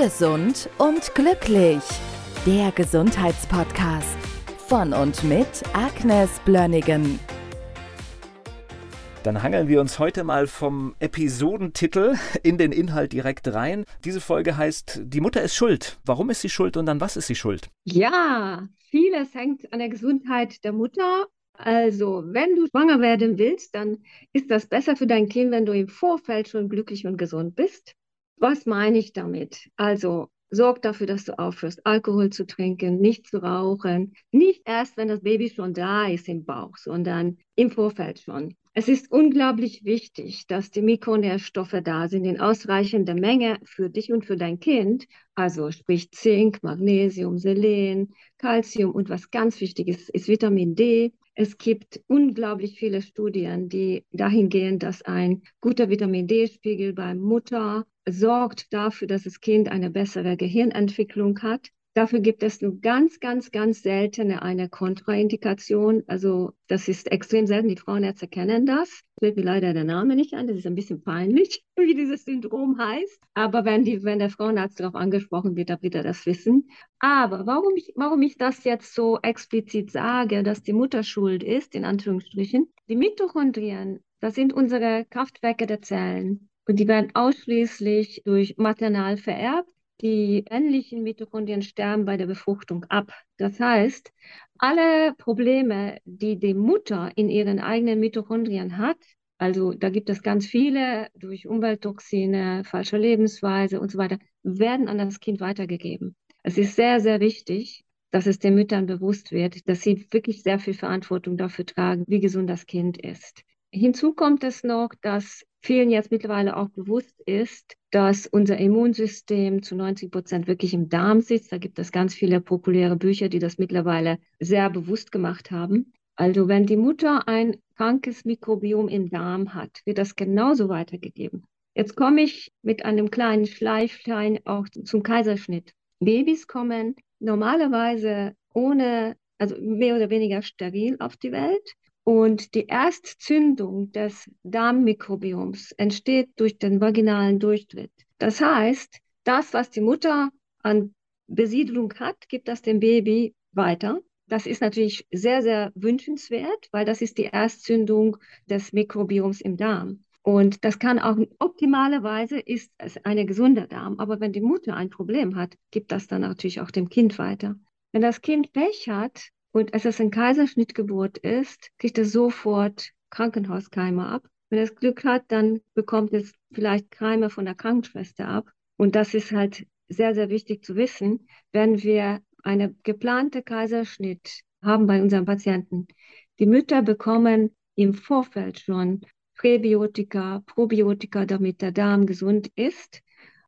Gesund und glücklich. Der Gesundheitspodcast von und mit Agnes Blönnigan. Dann hangeln wir uns heute mal vom Episodentitel in den Inhalt direkt rein. Diese Folge heißt Die Mutter ist schuld. Warum ist sie schuld und an was ist sie schuld? Ja, vieles hängt an der Gesundheit der Mutter. Also, wenn du schwanger werden willst, dann ist das besser für dein Kind, wenn du im Vorfeld schon glücklich und gesund bist. Was meine ich damit? Also sorg dafür, dass du aufhörst, Alkohol zu trinken, nicht zu rauchen. Nicht erst, wenn das Baby schon da ist im Bauch, sondern im Vorfeld schon. Es ist unglaublich wichtig, dass die Mikronährstoffe da sind in ausreichender Menge für dich und für dein Kind. Also sprich Zink, Magnesium, Selen, Calcium und was ganz wichtig ist, ist Vitamin D. Es gibt unglaublich viele Studien, die dahin gehen, dass ein guter Vitamin D-Spiegel bei Mutter sorgt dafür, dass das Kind eine bessere Gehirnentwicklung hat. Dafür gibt es nur ganz, ganz, ganz seltene eine Kontraindikation. Also das ist extrem selten. Die Frauenärzte kennen das. Fällt mir leider der Name nicht an. Das ist ein bisschen peinlich, wie dieses Syndrom heißt. Aber wenn, die, wenn der Frauenarzt darauf angesprochen wird, dann wird er das wissen. Aber warum ich, warum ich das jetzt so explizit sage, dass die Mutter schuld ist, in Anführungsstrichen, die Mitochondrien, das sind unsere Kraftwerke der Zellen. Und die werden ausschließlich durch maternal vererbt. Die männlichen Mitochondrien sterben bei der Befruchtung ab. Das heißt, alle Probleme, die die Mutter in ihren eigenen Mitochondrien hat, also da gibt es ganz viele durch Umwelttoxine, falsche Lebensweise und so weiter, werden an das Kind weitergegeben. Es ist sehr, sehr wichtig, dass es den Müttern bewusst wird, dass sie wirklich sehr viel Verantwortung dafür tragen, wie gesund das Kind ist. Hinzu kommt es noch, dass vielen jetzt mittlerweile auch bewusst ist, dass unser Immunsystem zu 90 Prozent wirklich im Darm sitzt. Da gibt es ganz viele populäre Bücher, die das mittlerweile sehr bewusst gemacht haben. Also wenn die Mutter ein krankes Mikrobiom im Darm hat, wird das genauso weitergegeben. Jetzt komme ich mit einem kleinen Schleifstein auch zum Kaiserschnitt. Babys kommen normalerweise ohne, also mehr oder weniger steril auf die Welt. Und die Erstzündung des Darmmikrobioms entsteht durch den vaginalen Durchtritt. Das heißt, das, was die Mutter an Besiedlung hat, gibt das dem Baby weiter. Das ist natürlich sehr, sehr wünschenswert, weil das ist die Erstzündung des Mikrobioms im Darm. Und das kann auch optimalerweise ist es ein gesunder Darm. Aber wenn die Mutter ein Problem hat, gibt das dann natürlich auch dem Kind weiter. Wenn das Kind Pech hat, und als es ein Kaiserschnittgeburt ist, kriegt es sofort Krankenhauskeime ab. Wenn es Glück hat, dann bekommt es vielleicht Keime von der Krankenschwester ab. Und das ist halt sehr, sehr wichtig zu wissen, wenn wir eine geplante Kaiserschnitt haben bei unseren Patienten. Die Mütter bekommen im Vorfeld schon Präbiotika, Probiotika, damit der Darm gesund ist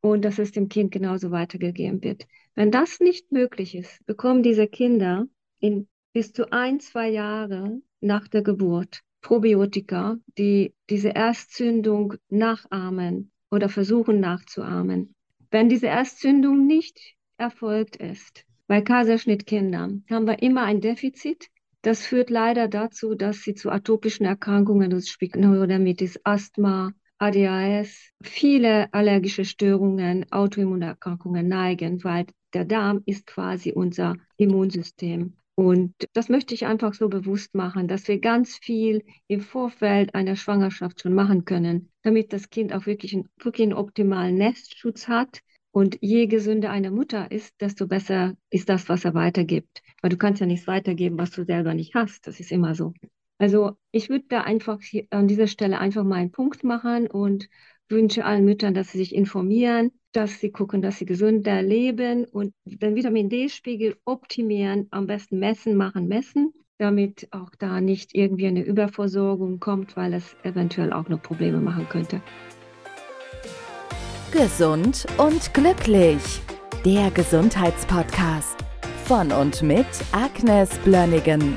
und dass es dem Kind genauso weitergegeben wird. Wenn das nicht möglich ist, bekommen diese Kinder in bis zu ein, zwei Jahre nach der Geburt Probiotika, die diese Erstzündung nachahmen oder versuchen nachzuahmen. Wenn diese Erstzündung nicht erfolgt ist, bei Kaiserschnittkindern haben wir immer ein Defizit. Das führt leider dazu, dass sie zu atopischen Erkrankungen, das Neurodermitis, Asthma, ADHS, viele allergische Störungen, Autoimmunerkrankungen neigen, weil der Darm ist quasi unser Immunsystem. Und das möchte ich einfach so bewusst machen, dass wir ganz viel im Vorfeld einer Schwangerschaft schon machen können, damit das Kind auch wirklich, einen, wirklich einen optimalen Nestschutz hat. Und je gesünder eine Mutter ist, desto besser ist das, was er weitergibt. Weil du kannst ja nichts weitergeben, was du selber nicht hast. Das ist immer so. Also ich würde da einfach an dieser Stelle einfach mal einen Punkt machen und wünsche allen Müttern, dass sie sich informieren, dass sie gucken, dass sie gesünder leben und den Vitamin D-Spiegel optimieren, am besten messen, machen, messen, damit auch da nicht irgendwie eine Überversorgung kommt, weil es eventuell auch noch Probleme machen könnte. Gesund und glücklich. Der Gesundheitspodcast von und mit Agnes Blönnigan.